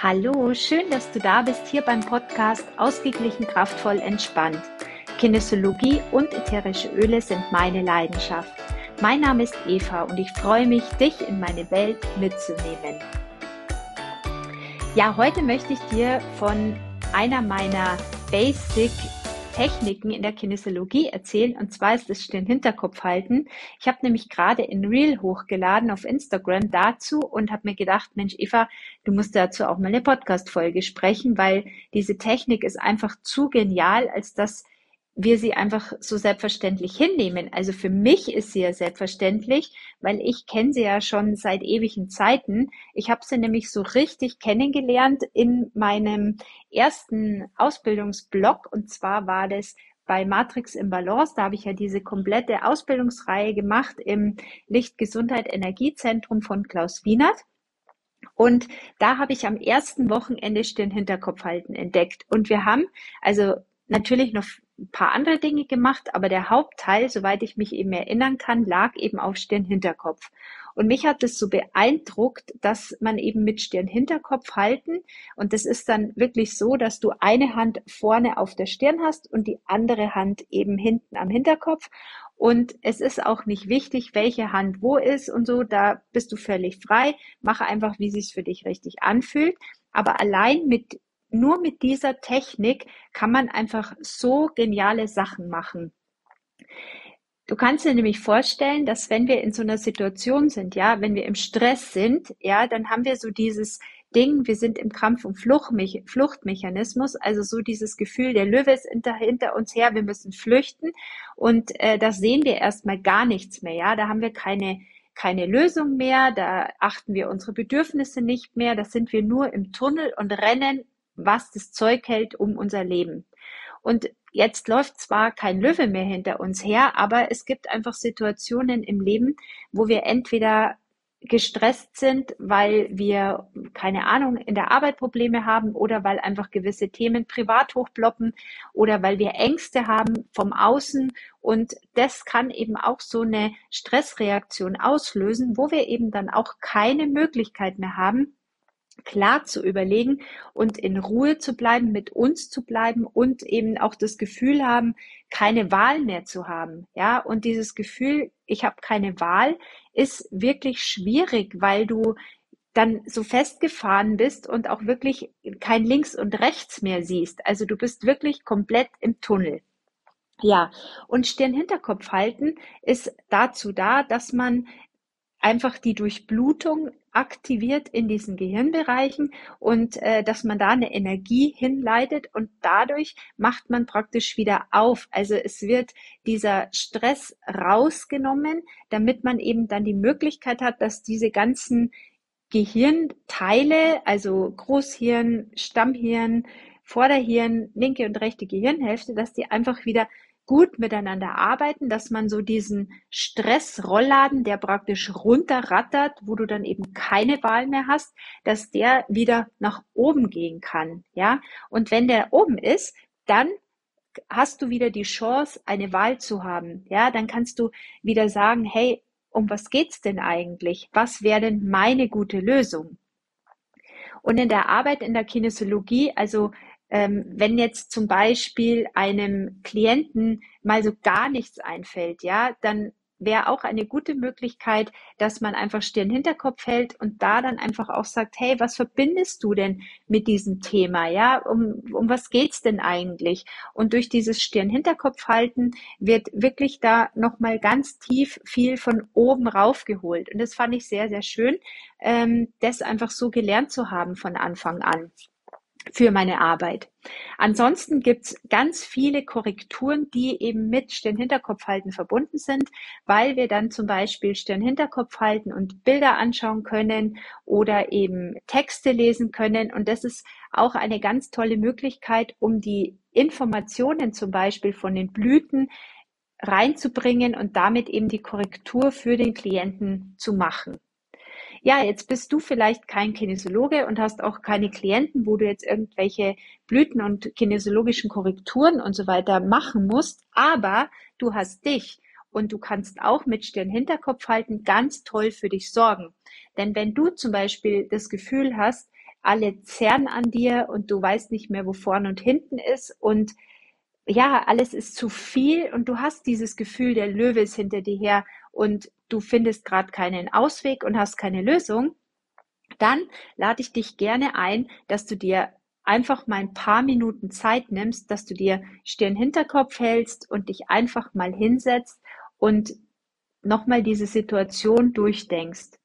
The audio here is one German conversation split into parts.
Hallo, schön, dass du da bist hier beim Podcast Ausgeglichen, kraftvoll, entspannt. Kinesiologie und ätherische Öle sind meine Leidenschaft. Mein Name ist Eva und ich freue mich, dich in meine Welt mitzunehmen. Ja, heute möchte ich dir von einer meiner Basic Techniken in der Kinesiologie erzählen. Und zwar ist es den Hinterkopf halten. Ich habe nämlich gerade in Reel hochgeladen auf Instagram dazu und habe mir gedacht, Mensch, Eva, du musst dazu auch mal eine Podcast-Folge sprechen, weil diese Technik ist einfach zu genial, als dass wir sie einfach so selbstverständlich hinnehmen. Also für mich ist sie ja selbstverständlich, weil ich kenne sie ja schon seit ewigen Zeiten. Ich habe sie nämlich so richtig kennengelernt in meinem ersten Ausbildungsblock und zwar war das bei Matrix im Balance. Da habe ich ja diese komplette Ausbildungsreihe gemacht im Lichtgesundheit Energiezentrum von Klaus Wienert. Und da habe ich am ersten Wochenende Stirn-Hinterkopf halten entdeckt. Und wir haben also natürlich noch ein paar andere Dinge gemacht, aber der Hauptteil, soweit ich mich eben erinnern kann, lag eben auf Stirn-Hinterkopf. Und mich hat es so beeindruckt, dass man eben mit Stirn-Hinterkopf halten und das ist dann wirklich so, dass du eine Hand vorne auf der Stirn hast und die andere Hand eben hinten am Hinterkopf. Und es ist auch nicht wichtig, welche Hand wo ist und so, da bist du völlig frei. Mache einfach, wie sich's für dich richtig anfühlt. Aber allein mit nur mit dieser Technik kann man einfach so geniale Sachen machen. Du kannst dir nämlich vorstellen, dass wenn wir in so einer Situation sind, ja, wenn wir im Stress sind, ja, dann haben wir so dieses Ding, wir sind im Kampf- und Fluchtmechanismus, also so dieses Gefühl, der Löwe ist hinter, uns her, wir müssen flüchten und äh, da sehen wir erstmal gar nichts mehr, ja, da haben wir keine keine Lösung mehr, da achten wir unsere Bedürfnisse nicht mehr, da sind wir nur im Tunnel und rennen was das Zeug hält um unser Leben. Und jetzt läuft zwar kein Löwe mehr hinter uns her, aber es gibt einfach Situationen im Leben, wo wir entweder gestresst sind, weil wir, keine Ahnung, in der Arbeit Probleme haben oder weil einfach gewisse Themen privat hochploppen oder weil wir Ängste haben vom Außen. Und das kann eben auch so eine Stressreaktion auslösen, wo wir eben dann auch keine Möglichkeit mehr haben, klar zu überlegen und in Ruhe zu bleiben, mit uns zu bleiben und eben auch das Gefühl haben, keine Wahl mehr zu haben. Ja, und dieses Gefühl, ich habe keine Wahl, ist wirklich schwierig, weil du dann so festgefahren bist und auch wirklich kein Links und Rechts mehr siehst. Also du bist wirklich komplett im Tunnel. Ja, und Stirn-Hinterkopf halten ist dazu da, dass man einfach die Durchblutung aktiviert in diesen Gehirnbereichen und äh, dass man da eine Energie hinleitet und dadurch macht man praktisch wieder auf. Also es wird dieser Stress rausgenommen, damit man eben dann die Möglichkeit hat, dass diese ganzen Gehirnteile, also Großhirn, Stammhirn, Vorderhirn, linke und rechte Gehirnhälfte, dass die einfach wieder gut miteinander arbeiten, dass man so diesen Stressrollladen, der praktisch runterrattert, wo du dann eben keine Wahl mehr hast, dass der wieder nach oben gehen kann, ja. Und wenn der oben ist, dann hast du wieder die Chance, eine Wahl zu haben, ja. Dann kannst du wieder sagen, hey, um was geht's denn eigentlich? Was wäre denn meine gute Lösung? Und in der Arbeit in der Kinesiologie, also ähm, wenn jetzt zum Beispiel einem Klienten mal so gar nichts einfällt, ja, dann wäre auch eine gute Möglichkeit, dass man einfach Stirn Hinterkopf hält und da dann einfach auch sagt, hey, was verbindest du denn mit diesem Thema? Ja, um, um was geht's denn eigentlich? Und durch dieses Stirn Hinterkopf halten wird wirklich da nochmal ganz tief viel von oben raufgeholt. Und das fand ich sehr, sehr schön, ähm, das einfach so gelernt zu haben von Anfang an für meine Arbeit. Ansonsten gibt's ganz viele Korrekturen, die eben mit Stirn-Hinterkopf-Halten verbunden sind, weil wir dann zum Beispiel Stirn-Hinterkopf halten und Bilder anschauen können oder eben Texte lesen können. Und das ist auch eine ganz tolle Möglichkeit, um die Informationen zum Beispiel von den Blüten reinzubringen und damit eben die Korrektur für den Klienten zu machen ja, jetzt bist du vielleicht kein Kinesiologe und hast auch keine Klienten, wo du jetzt irgendwelche Blüten und kinesiologischen Korrekturen und so weiter machen musst, aber du hast dich. Und du kannst auch mit Stirn-Hinterkopf halten ganz toll für dich sorgen. Denn wenn du zum Beispiel das Gefühl hast, alle zerren an dir und du weißt nicht mehr, wo vorne und hinten ist und ja, alles ist zu viel und du hast dieses Gefühl, der Löwe ist hinter dir her und du findest gerade keinen Ausweg und hast keine Lösung, dann lade ich dich gerne ein, dass du dir einfach mal ein paar Minuten Zeit nimmst, dass du dir Stirn Hinterkopf hältst und dich einfach mal hinsetzt und nochmal diese Situation durchdenkst.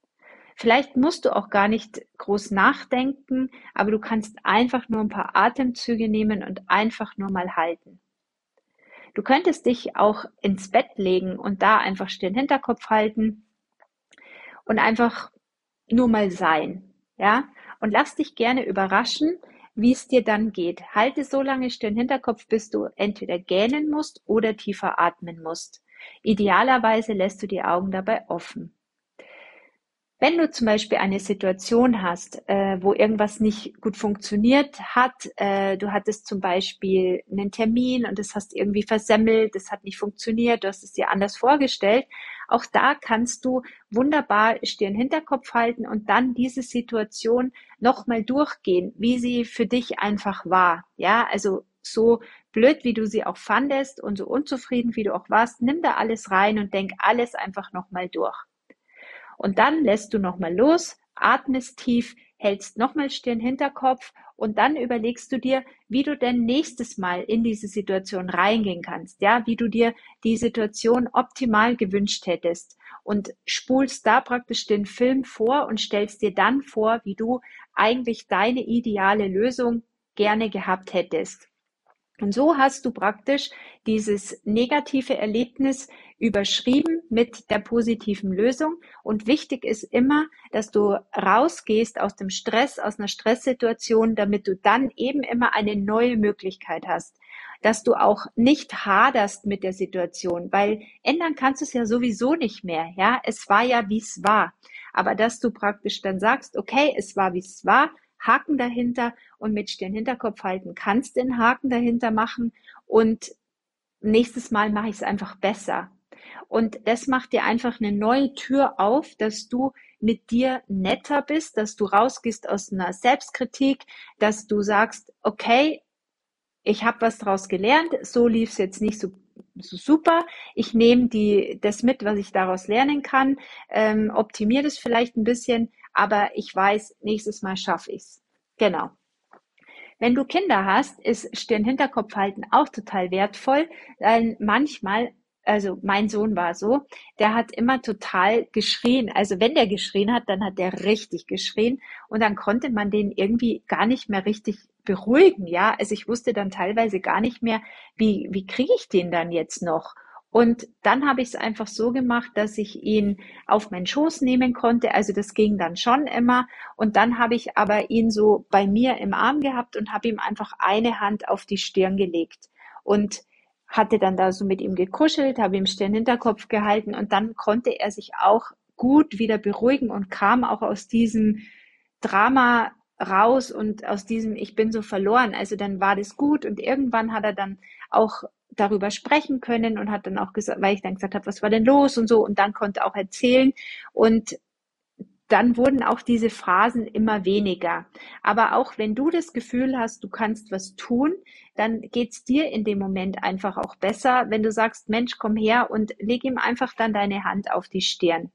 Vielleicht musst du auch gar nicht groß nachdenken, aber du kannst einfach nur ein paar Atemzüge nehmen und einfach nur mal halten. Du könntest dich auch ins Bett legen und da einfach den Hinterkopf halten und einfach nur mal sein, ja? Und lass dich gerne überraschen, wie es dir dann geht. Halte so lange den Hinterkopf, bis du entweder gähnen musst oder tiefer atmen musst. Idealerweise lässt du die Augen dabei offen. Wenn du zum Beispiel eine Situation hast, äh, wo irgendwas nicht gut funktioniert hat, äh, du hattest zum Beispiel einen Termin und das hast irgendwie versemmelt, das hat nicht funktioniert, du hast es dir anders vorgestellt, auch da kannst du wunderbar Stirn Hinterkopf halten und dann diese Situation nochmal durchgehen, wie sie für dich einfach war. Ja, also so blöd, wie du sie auch fandest und so unzufrieden, wie du auch warst, nimm da alles rein und denk alles einfach nochmal durch. Und dann lässt du nochmal los, atmest tief, hältst nochmal Stirn Hinterkopf und dann überlegst du dir, wie du denn nächstes Mal in diese Situation reingehen kannst, ja, wie du dir die Situation optimal gewünscht hättest und spulst da praktisch den Film vor und stellst dir dann vor, wie du eigentlich deine ideale Lösung gerne gehabt hättest. Und so hast du praktisch dieses negative Erlebnis überschrieben mit der positiven Lösung. Und wichtig ist immer, dass du rausgehst aus dem Stress, aus einer Stresssituation, damit du dann eben immer eine neue Möglichkeit hast. Dass du auch nicht haderst mit der Situation, weil ändern kannst du es ja sowieso nicht mehr. Ja, es war ja, wie es war. Aber dass du praktisch dann sagst, okay, es war, wie es war, Haken dahinter und mit Stirn Hinterkopf halten kannst den Haken dahinter machen und nächstes Mal mache ich es einfach besser. Und das macht dir einfach eine neue Tür auf, dass du mit dir netter bist, dass du rausgehst aus einer Selbstkritik, dass du sagst, okay, ich habe was daraus gelernt, so lief es jetzt nicht so, super. Ich nehme die das mit, was ich daraus lernen kann, ähm, optimiere das vielleicht ein bisschen, aber ich weiß, nächstes Mal schaffe ich's. Genau. Wenn du Kinder hast, ist Stirn-Hinterkopf halten auch total wertvoll, weil manchmal also mein Sohn war so, der hat immer total geschrien. Also wenn der geschrien hat, dann hat der richtig geschrien und dann konnte man den irgendwie gar nicht mehr richtig beruhigen, ja. Also ich wusste dann teilweise gar nicht mehr, wie, wie kriege ich den dann jetzt noch? Und dann habe ich es einfach so gemacht, dass ich ihn auf meinen Schoß nehmen konnte. Also das ging dann schon immer. Und dann habe ich aber ihn so bei mir im Arm gehabt und habe ihm einfach eine Hand auf die Stirn gelegt und hatte dann da so mit ihm gekuschelt, habe ihm Stirn Hinterkopf gehalten und dann konnte er sich auch gut wieder beruhigen und kam auch aus diesem Drama raus und aus diesem Ich bin so verloren. Also dann war das gut und irgendwann hat er dann auch darüber sprechen können und hat dann auch gesagt, weil ich dann gesagt habe, was war denn los und so und dann konnte auch erzählen und dann wurden auch diese Phasen immer weniger. Aber auch wenn du das Gefühl hast, du kannst was tun, dann geht's dir in dem Moment einfach auch besser, wenn du sagst, Mensch, komm her und leg ihm einfach dann deine Hand auf die Stirn.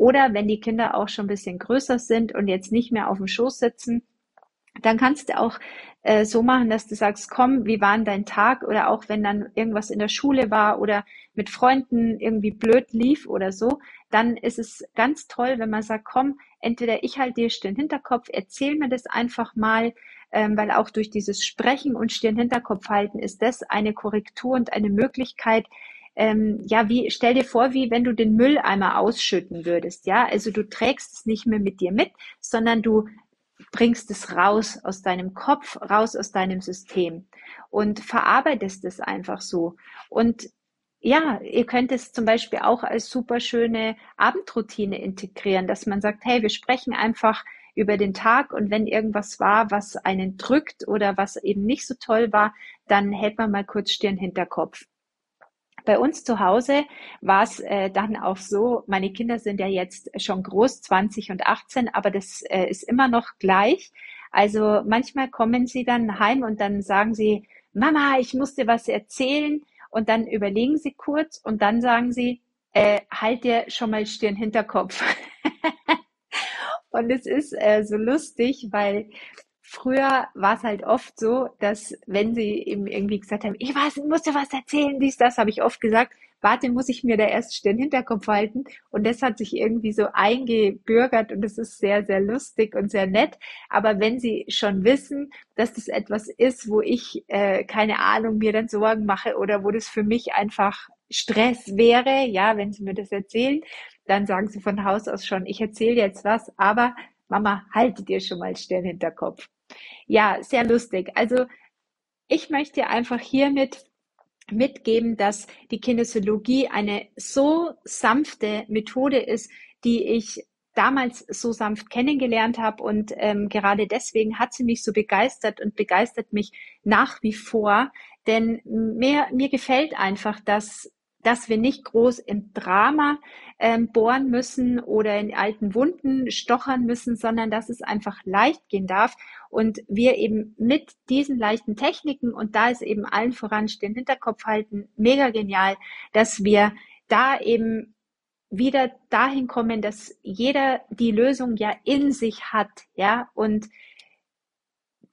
Oder wenn die Kinder auch schon ein bisschen größer sind und jetzt nicht mehr auf dem Schoß sitzen, dann kannst du auch äh, so machen, dass du sagst, komm, wie war denn dein Tag? Oder auch wenn dann irgendwas in der Schule war oder mit Freunden irgendwie blöd lief oder so, dann ist es ganz toll, wenn man sagt, komm, entweder ich halte dir Stirn Hinterkopf, erzähl mir das einfach mal, ähm, weil auch durch dieses Sprechen und Stirn Hinterkopf halten ist das eine Korrektur und eine Möglichkeit, ähm, ja, wie, stell dir vor, wie wenn du den Mülleimer ausschütten würdest, ja, also du trägst es nicht mehr mit dir mit, sondern du bringst es raus aus deinem Kopf, raus aus deinem System und verarbeitest es einfach so. Und ja, ihr könnt es zum Beispiel auch als super schöne Abendroutine integrieren, dass man sagt, hey, wir sprechen einfach über den Tag und wenn irgendwas war, was einen drückt oder was eben nicht so toll war, dann hält man mal kurz Stirn hinter Kopf. Bei uns zu Hause war es äh, dann auch so, meine Kinder sind ja jetzt schon groß, 20 und 18, aber das äh, ist immer noch gleich. Also manchmal kommen sie dann heim und dann sagen sie, Mama, ich muss dir was erzählen. Und dann überlegen sie kurz und dann sagen sie, äh, halt dir schon mal Stirn Hinterkopf. und es ist äh, so lustig, weil früher war es halt oft so, dass wenn sie eben irgendwie gesagt haben, ich weiß, muss dir was erzählen, dies, das, habe ich oft gesagt, warte, muss ich mir da erst den Hinterkopf halten. Und das hat sich irgendwie so eingebürgert und es ist sehr, sehr lustig und sehr nett. Aber wenn sie schon wissen, dass das etwas ist, wo ich, äh, keine Ahnung, mir dann Sorgen mache oder wo das für mich einfach Stress wäre, ja, wenn sie mir das erzählen, dann sagen sie von Haus aus schon, ich erzähle jetzt was, aber Mama, halte dir schon mal den Hinterkopf ja, sehr lustig. Also ich möchte einfach hiermit mitgeben, dass die Kinesiologie eine so sanfte Methode ist, die ich damals so sanft kennengelernt habe und ähm, gerade deswegen hat sie mich so begeistert und begeistert mich nach wie vor, denn mir, mir gefällt einfach, dass dass wir nicht groß im Drama ähm, bohren müssen oder in alten Wunden stochern müssen, sondern dass es einfach leicht gehen darf und wir eben mit diesen leichten Techniken und da ist eben allen voran den Hinterkopf halten, mega genial, dass wir da eben wieder dahin kommen, dass jeder die Lösung ja in sich hat, ja, und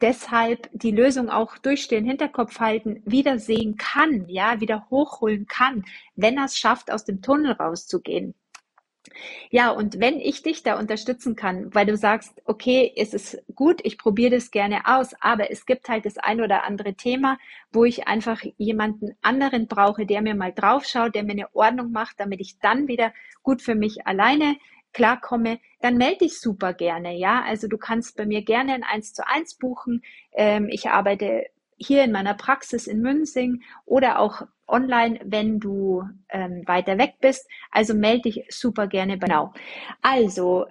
deshalb die Lösung auch durch den Hinterkopf halten wieder sehen kann, ja, wieder hochholen kann, wenn er es schafft, aus dem Tunnel rauszugehen. Ja, und wenn ich dich da unterstützen kann, weil du sagst, okay, es ist gut, ich probiere das gerne aus, aber es gibt halt das ein oder andere Thema, wo ich einfach jemanden anderen brauche, der mir mal draufschaut, der mir eine Ordnung macht, damit ich dann wieder gut für mich alleine klarkomme, dann melde dich super gerne. Ja, also du kannst bei mir gerne ein 1 zu 1 buchen. Ähm, ich arbeite hier in meiner Praxis in Münzing oder auch online, wenn du ähm, weiter weg bist. Also melde dich super gerne. Genau. Also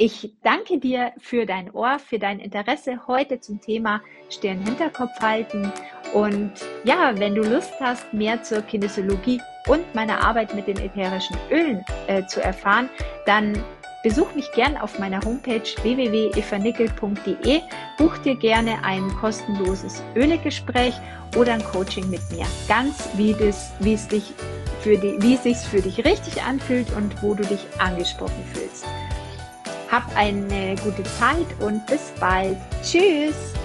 ich danke dir für dein Ohr, für dein Interesse heute zum Thema Stirn Hinterkopf halten. Und ja, wenn du Lust hast, mehr zur Kinesiologie und meiner Arbeit mit den ätherischen Ölen äh, zu erfahren, dann besuch mich gern auf meiner Homepage www.evanickel.de, buch dir gerne ein kostenloses Ölegespräch oder ein Coaching mit mir. Ganz wie, es dich für die, wie es sich für dich richtig anfühlt und wo du dich angesprochen fühlst. Hab eine gute Zeit und bis bald. Tschüss!